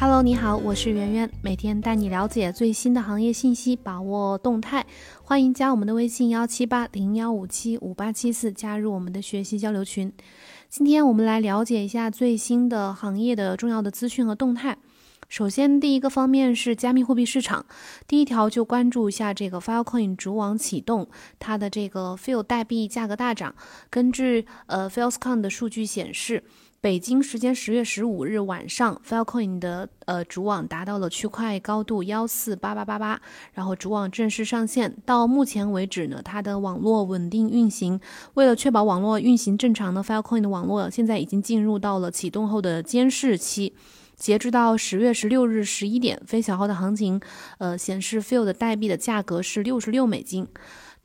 Hello，你好，我是圆圆，每天带你了解最新的行业信息，把握动态。欢迎加我们的微信幺七八零幺五七五八七四，加入我们的学习交流群。今天我们来了解一下最新的行业的重要的资讯和动态。首先，第一个方面是加密货币市场，第一条就关注一下这个 Filecoin 主网启动，它的这个 Fil 代币价格大涨。根据呃 Filescon 的数据显示。北京时间十月十五日晚上，Filecoin 的呃主网达到了区块高度幺四八八八八，然后主网正式上线。到目前为止呢，它的网络稳定运行。为了确保网络运行正常呢，Filecoin 的网络现在已经进入到了启动后的监视期。截止到十月十六日十一点，非小号的行情，呃显示 Fil 的代币的价格是六十六美金。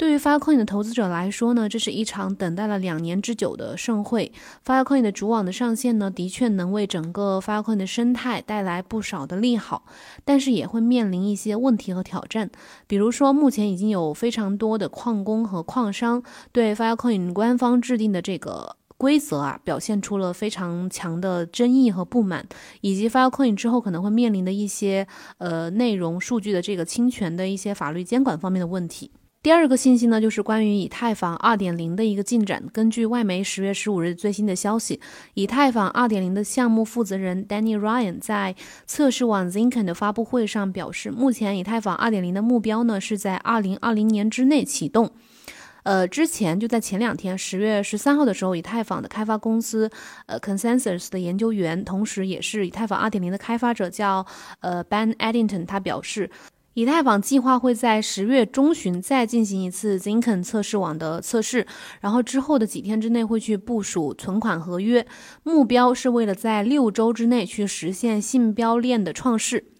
对于 Filecoin 的投资者来说呢，这是一场等待了两年之久的盛会。Filecoin 的主网的上线呢，的确能为整个 Filecoin 的生态带来不少的利好，但是也会面临一些问题和挑战。比如说，目前已经有非常多的矿工和矿商对 Filecoin 官方制定的这个规则啊，表现出了非常强的争议和不满，以及 Filecoin 之后可能会面临的一些呃内容数据的这个侵权的一些法律监管方面的问题。第二个信息呢，就是关于以太坊二点零的一个进展。根据外媒十月十五日最新的消息，以太坊二点零的项目负责人 Danny Ryan 在测试网 Zinken 的发布会上表示，目前以太坊二点零的目标呢是在二零二零年之内启动。呃，之前就在前两天，十月十三号的时候，以太坊的开发公司呃 Consensus 的研究员，同时也是以太坊二点零的开发者叫呃 Ben Eddington，他表示。以太坊计划会在十月中旬再进行一次 Zinken 测试网的测试，然后之后的几天之内会去部署存款合约，目标是为了在六周之内去实现信标链的创世。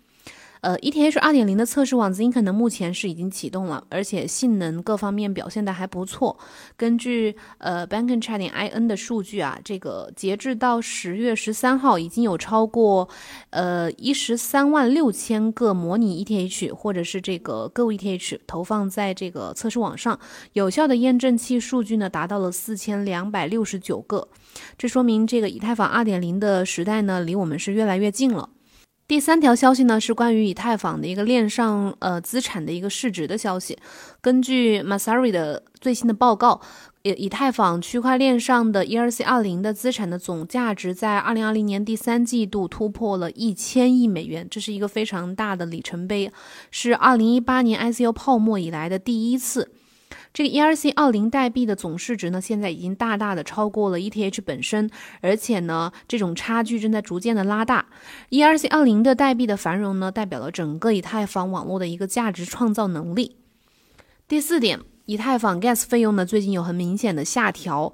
呃，ETH 二点零的测试网 Zinken 呢，目前是已经启动了，而且性能各方面表现的还不错。根据呃 Bankchat 点 IN 的数据啊，这个截至到十月十三号，已经有超过呃一十三万六千个模拟 ETH 或者是这个 Go ETH 投放在这个测试网上，有效的验证器数据呢达到了四千两百六十九个，这说明这个以太坊二点零的时代呢，离我们是越来越近了。第三条消息呢，是关于以太坊的一个链上呃资产的一个市值的消息。根据 Masari 的最新的报告，以以太坊区块链上的 ERC 二零的资产的总价值在二零二零年第三季度突破了一千亿美元，这是一个非常大的里程碑，是二零一八年 ICO 泡沫以来的第一次。这个 ERC 二零代币的总市值呢，现在已经大大的超过了 ETH 本身，而且呢，这种差距正在逐渐的拉大。ERC 二零的代币的繁荣呢，代表了整个以太坊网络的一个价值创造能力。第四点，以太坊 Gas 费用呢，最近有很明显的下调。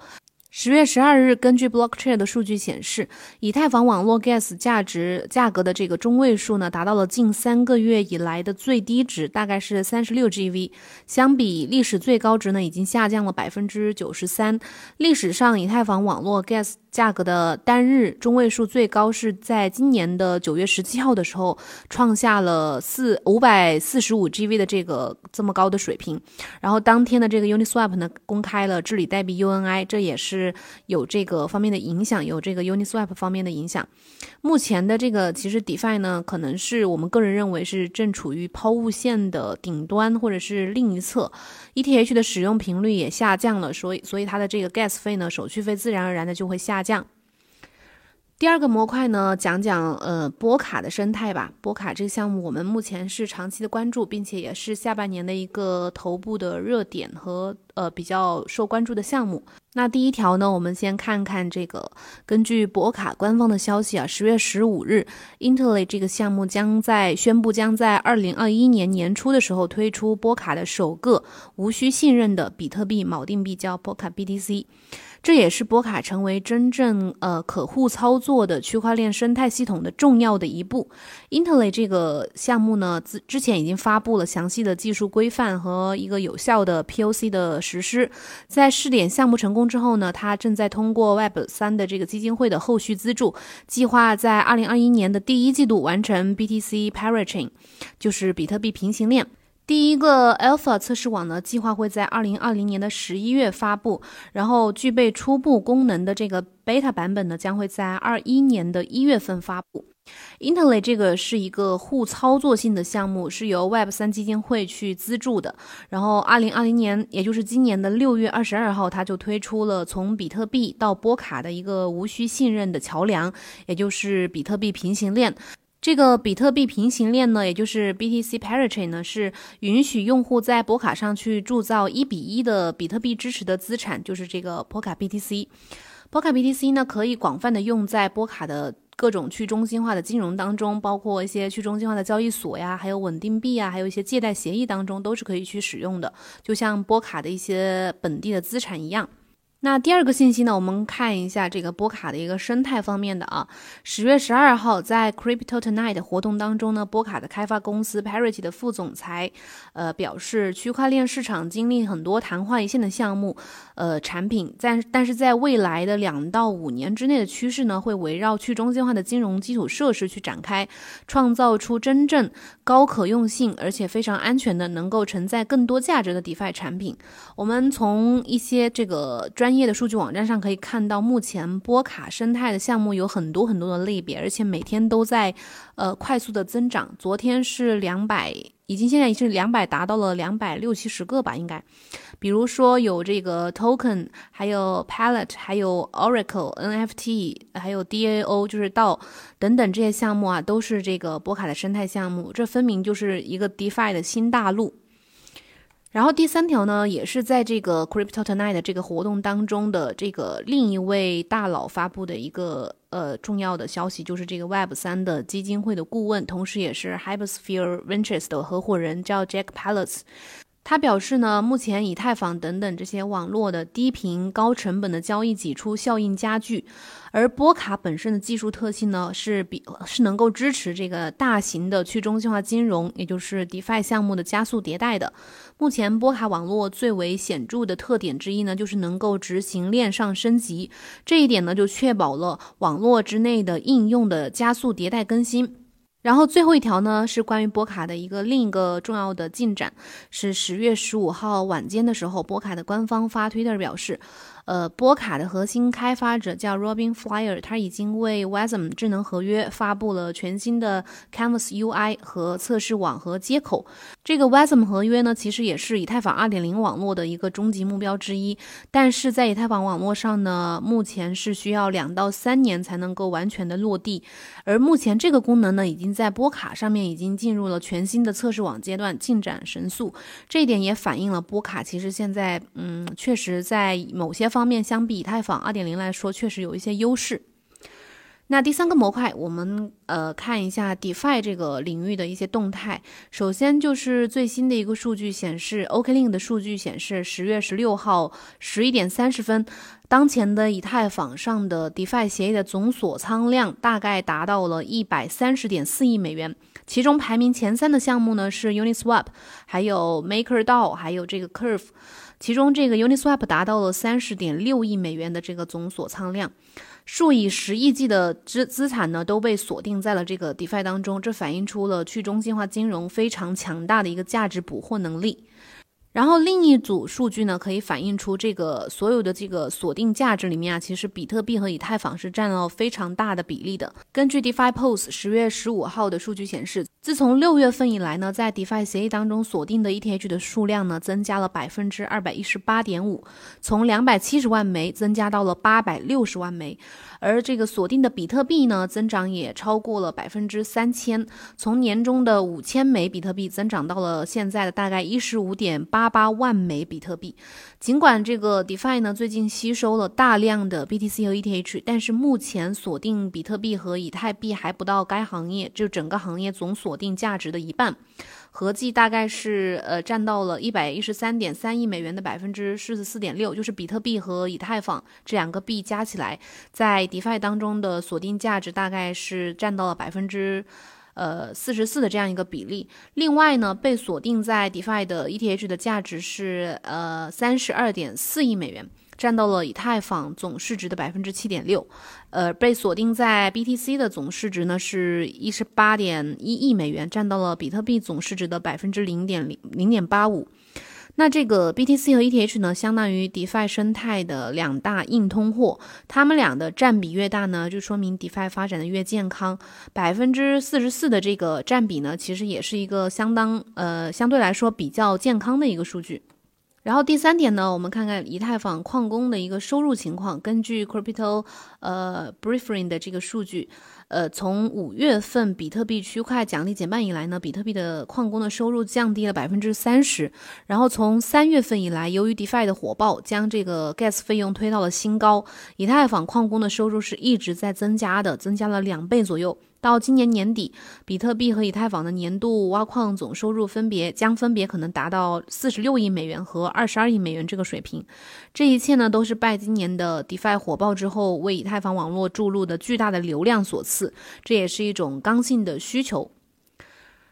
十月十二日，根据 Blockchain 的数据显示，以太坊网络 Gas 价值价格的这个中位数呢，达到了近三个月以来的最低值，大概是三十六 GV，相比历史最高值呢，已经下降了百分之九十三。历史上，以太坊网络 Gas 价格的单日中位数最高是在今年的九月十七号的时候，创下了四五百四十五 GV 的这个这么高的水平。然后当天的这个 Uniswap 呢，公开了治理代币 UNI，这也是有这个方面的影响，有这个 Uniswap 方面的影响。目前的这个其实 DeFi 呢，可能是我们个人认为是正处于抛物线的顶端，或者是另一侧。ETH 的使用频率也下降了，所以所以它的这个 Gas 费呢，手续费自然而然的就会下降。第二个模块呢，讲讲呃波卡的生态吧。波卡这个项目，我们目前是长期的关注，并且也是下半年的一个头部的热点和呃比较受关注的项目。那第一条呢，我们先看看这个，根据博卡官方的消息啊，十月十五日，interly 这个项目将在宣布将在二零二一年年初的时候推出波卡的首个无需信任的比特币锚定币，叫波卡 BTC。这也是波卡成为真正呃可互操作的区块链生态系统的重要的一步。Interlay 这个项目呢，之之前已经发布了详细的技术规范和一个有效的 POC 的实施。在试点项目成功之后呢，它正在通过 Web 三的这个基金会的后续资助，计划在二零二一年的第一季度完成 BTC Parachain，就是比特币平行链。第一个 Alpha 测试网呢，计划会在二零二零年的十一月发布，然后具备初步功能的这个 Beta 版本呢，将会在二一年的一月份发布。Interlay 这个是一个互操作性的项目，是由 Web 三基金会去资助的。然后，二零二零年，也就是今年的六月二十二号，它就推出了从比特币到波卡的一个无需信任的桥梁，也就是比特币平行链。这个比特币平行链呢，也就是 BTC Parachain 呢，是允许用户在波卡上去铸造一比一的比特币支持的资产，就是这个波卡 BTC。波卡 BTC 呢，可以广泛的用在波卡的各种去中心化的金融当中，包括一些去中心化的交易所呀，还有稳定币啊，还有一些借贷协议当中，都是可以去使用的，就像波卡的一些本地的资产一样。那第二个信息呢，我们看一下这个波卡的一个生态方面的啊。十月十二号，在 Crypto Tonight 活动当中呢，波卡的开发公司 Parity 的副总裁，呃，表示区块链市场经历很多昙花一现的项目，呃，产品，但但是在未来的两到五年之内的趋势呢，会围绕去中心化的金融基础设施去展开，创造出真正高可用性而且非常安全的，能够承载更多价值的 DeFi 产品。我们从一些这个专专业的数据网站上可以看到，目前波卡生态的项目有很多很多的类别，而且每天都在呃快速的增长。昨天是两百，已经现在已经两百达到了两百六七十个吧，应该。比如说有这个 Token，还有 Palette，还有 Oracle NFT，还有 DAO，就是到等等这些项目啊，都是这个波卡的生态项目。这分明就是一个 DeFi 的新大陆。然后第三条呢，也是在这个 Crypto Tonight 这个活动当中的这个另一位大佬发布的一个呃重要的消息，就是这个 Web 三的基金会的顾问，同时也是 Hypersphere Ventures 的合伙人，叫 Jack Palace。他表示呢，目前以太坊等等这些网络的低频高成本的交易挤出效应加剧，而波卡本身的技术特性呢，是比是能够支持这个大型的去中心化金融，也就是 DeFi 项目的加速迭代的。目前波卡网络最为显著的特点之一呢，就是能够执行链上升级，这一点呢，就确保了网络之内的应用的加速迭代更新。然后最后一条呢，是关于波卡的一个另一个重要的进展，是十月十五号晚间的时候，波卡的官方发推特表示。呃，波卡的核心开发者叫 Robin Flyer，他已经为 Wasm 智能合约发布了全新的 Canvas UI 和测试网和接口。这个 Wasm 合约呢，其实也是以太坊2.0网络的一个终极目标之一。但是在以太坊网络上呢，目前是需要两到三年才能够完全的落地。而目前这个功能呢，已经在波卡上面已经进入了全新的测试网阶段，进展神速。这一点也反映了波卡其实现在，嗯，确实在某些方。方面相比以太坊二点零来说，确实有一些优势。那第三个模块，我们呃看一下 DeFi 这个领域的一些动态。首先就是最新的一个数据显示，OKLink 的数据显示，十月十六号十一点三十分，当前的以太坊上的 DeFi 协议的总锁仓量大概达到了一百三十点四亿美元。其中排名前三的项目呢是 Uniswap，还有 MakerDAO，还有这个 Curve。其中，这个 Uniswap 达到了三十点六亿美元的这个总锁仓量，数以十亿计的资资产呢都被锁定在了这个 DeFi 当中，这反映出了去中心化金融非常强大的一个价值捕获能力。然后另一组数据呢，可以反映出这个所有的这个锁定价值里面啊，其实比特币和以太坊是占了非常大的比例的。根据 DeFi Pulse 十月十五号的数据显示，自从六月份以来呢，在 DeFi 协议当中锁定的 ETH 的数量呢，增加了百分之二百一十八点五，从两百七十万枚增加到了八百六十万枚。而这个锁定的比特币呢，增长也超过了百分之三千，从年中的五千枚比特币增长到了现在的大概一十五点八八万枚比特币。尽管这个 DeFi 呢最近吸收了大量的 BTC 和 ETH，但是目前锁定比特币和以太币还不到该行业就整个行业总锁定价值的一半。合计大概是呃占到了一百一十三点三亿美元的百分之四十四点六，就是比特币和以太坊这两个币加起来，在 DeFi 当中的锁定价值大概是占到了百分之呃四十四的这样一个比例。另外呢，被锁定在 DeFi 的 ETH 的价值是呃三十二点四亿美元。占到了以太坊总市值的百分之七点六，呃，被锁定在 BTC 的总市值呢是一十八点一亿美元，占到了比特币总市值的百分之零点零零点八五。那这个 BTC 和 ETH 呢，相当于 DeFi 生态的两大硬通货，它们俩的占比越大呢，就说明 DeFi 发展的越健康。百分之四十四的这个占比呢，其实也是一个相当呃相对来说比较健康的一个数据。然后第三点呢，我们看看以太坊矿工的一个收入情况。根据 Crypto 呃 Briefing 的这个数据，呃，从五月份比特币区块奖励减半以来呢，比特币的矿工的收入降低了百分之三十。然后从三月份以来，由于 DeFi 的火爆，将这个 Gas 费用推到了新高，以太坊矿工的收入是一直在增加的，增加了两倍左右。到今年年底，比特币和以太坊的年度挖矿总收入分别将分别可能达到四十六亿美元和二十二亿美元这个水平。这一切呢，都是拜今年的 DeFi 火爆之后为以太坊网络注入的巨大的流量所赐，这也是一种刚性的需求。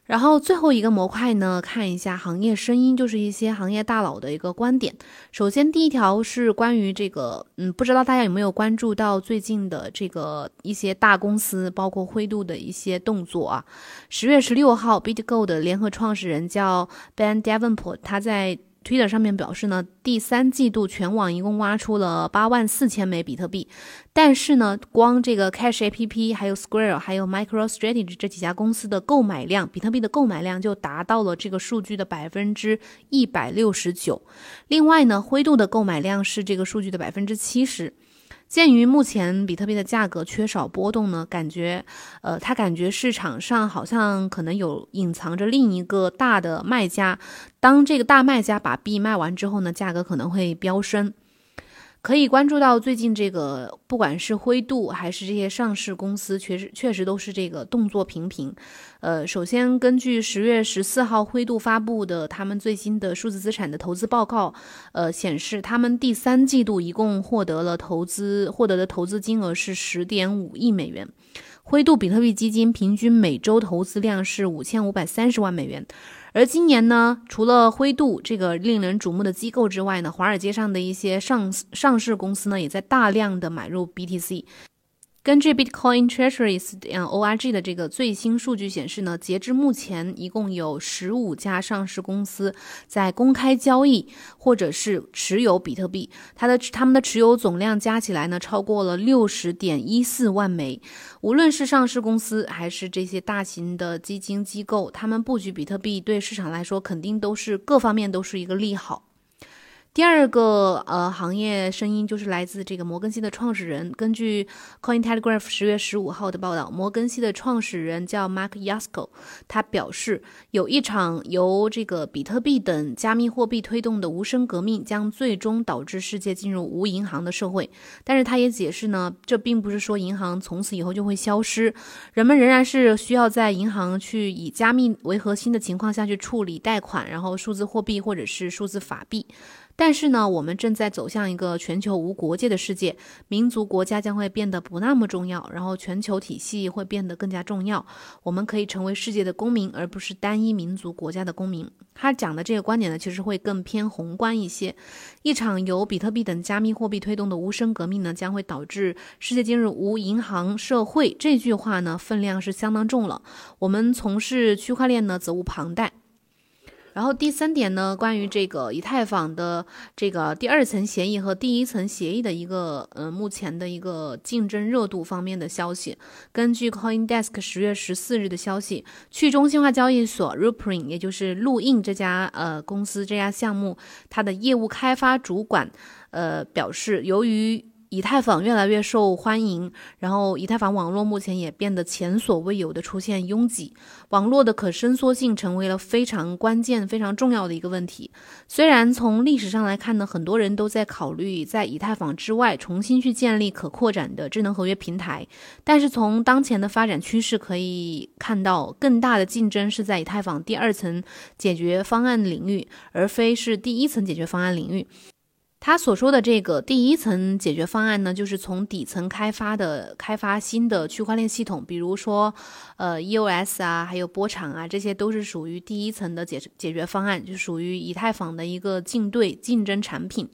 然后最后一个模块呢，看一下行业声音，就是一些行业大佬的一个观点。首先，第一条是关于这个，嗯，不知道大家有没有关注到最近的这个一些大公司，包括灰度的一些动作啊。十月十六号，BitGo 的联合创始人叫 Ben Davenport，他在。Twitter 上面表示呢，第三季度全网一共挖出了八万四千枚比特币，但是呢，光这个 Cash APP、还有 Square、还有 MicroStrategy 这几家公司的购买量，比特币的购买量就达到了这个数据的百分之一百六十九。另外呢，灰度的购买量是这个数据的百分之七十。鉴于目前比特币的价格缺少波动呢，感觉，呃，他感觉市场上好像可能有隐藏着另一个大的卖家，当这个大卖家把币卖完之后呢，价格可能会飙升。可以关注到最近这个，不管是灰度还是这些上市公司，确实确实都是这个动作频频。呃，首先根据十月十四号灰度发布的他们最新的数字资产的投资报告，呃，显示他们第三季度一共获得了投资，获得的投资金额是十点五亿美元。灰度比特币基金平均每周投资量是五千五百三十万美元。而今年呢，除了灰度这个令人瞩目的机构之外呢，华尔街上的一些上上市公司呢，也在大量的买入 BTC。根据 Bitcoin Treasuries 嗯 org 的这个最新数据显示呢，截至目前，一共有十五家上市公司在公开交易或者是持有比特币，它的他们的持有总量加起来呢，超过了六十点一四万枚。无论是上市公司还是这些大型的基金机构，他们布局比特币对市场来说，肯定都是各方面都是一个利好。第二个呃行业声音就是来自这个摩根西的创始人。根据 Coin Telegraph 十月十五号的报道，摩根西的创始人叫 Mark Yasko，他表示有一场由这个比特币等加密货币推动的无声革命将最终导致世界进入无银行的社会。但是他也解释呢，这并不是说银行从此以后就会消失，人们仍然是需要在银行去以加密为核心的情况下去处理贷款，然后数字货币或者是数字法币。但是呢，我们正在走向一个全球无国界的世界，民族国家将会变得不那么重要，然后全球体系会变得更加重要。我们可以成为世界的公民，而不是单一民族国家的公民。他讲的这个观点呢，其实会更偏宏观一些。一场由比特币等加密货币推动的无声革命呢，将会导致世界进入无银行社会。这句话呢，分量是相当重了。我们从事区块链呢，责无旁贷。然后第三点呢，关于这个以太坊的这个第二层协议和第一层协议的一个呃目前的一个竞争热度方面的消息。根据 CoinDesk 十月十四日的消息，去中心化交易所 Rupring，也就是路印这家呃公司这家项目，它的业务开发主管呃表示，由于以太坊越来越受欢迎，然后以太坊网络目前也变得前所未有的出现拥挤，网络的可伸缩性成为了非常关键、非常重要的一个问题。虽然从历史上来看呢，很多人都在考虑在以太坊之外重新去建立可扩展的智能合约平台，但是从当前的发展趋势可以看到，更大的竞争是在以太坊第二层解决方案领域，而非是第一层解决方案领域。他所说的这个第一层解决方案呢，就是从底层开发的开发新的区块链系统，比如说，呃，EOS 啊，还有波场啊，这些都是属于第一层的解解决方案，就属于以太坊的一个竞对竞争产品。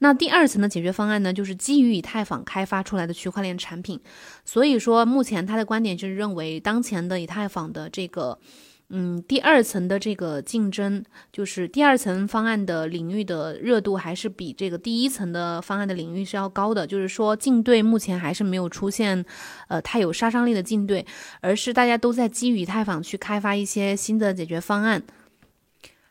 那第二层的解决方案呢，就是基于以太坊开发出来的区块链产品。所以说，目前他的观点就是认为，当前的以太坊的这个。嗯，第二层的这个竞争，就是第二层方案的领域的热度还是比这个第一层的方案的领域是要高的。就是说，竞对目前还是没有出现，呃，太有杀伤力的竞对，而是大家都在基于以太坊去开发一些新的解决方案。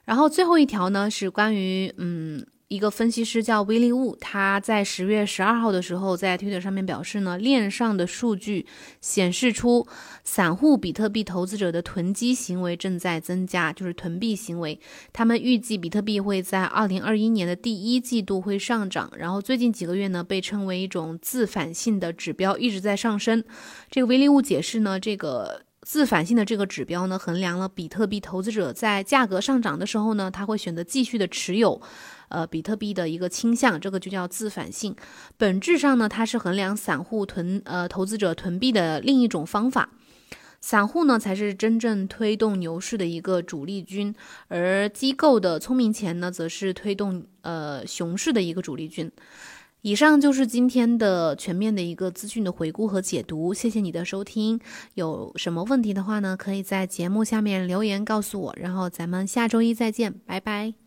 然后最后一条呢，是关于嗯。一个分析师叫威利物，他在十月十二号的时候在推特上面表示呢，链上的数据显示出散户比特币投资者的囤积行为正在增加，就是囤币行为。他们预计比特币会在二零二一年的第一季度会上涨，然后最近几个月呢被称为一种自反性的指标一直在上升。这个威利物解释呢，这个自反性的这个指标呢，衡量了比特币投资者在价格上涨的时候呢，他会选择继续的持有。呃，比特币的一个倾向，这个就叫自反性。本质上呢，它是衡量散户囤呃投资者囤币的另一种方法。散户呢，才是真正推动牛市的一个主力军，而机构的聪明钱呢，则是推动呃熊市的一个主力军。以上就是今天的全面的一个资讯的回顾和解读。谢谢你的收听。有什么问题的话呢，可以在节目下面留言告诉我。然后咱们下周一再见，拜拜。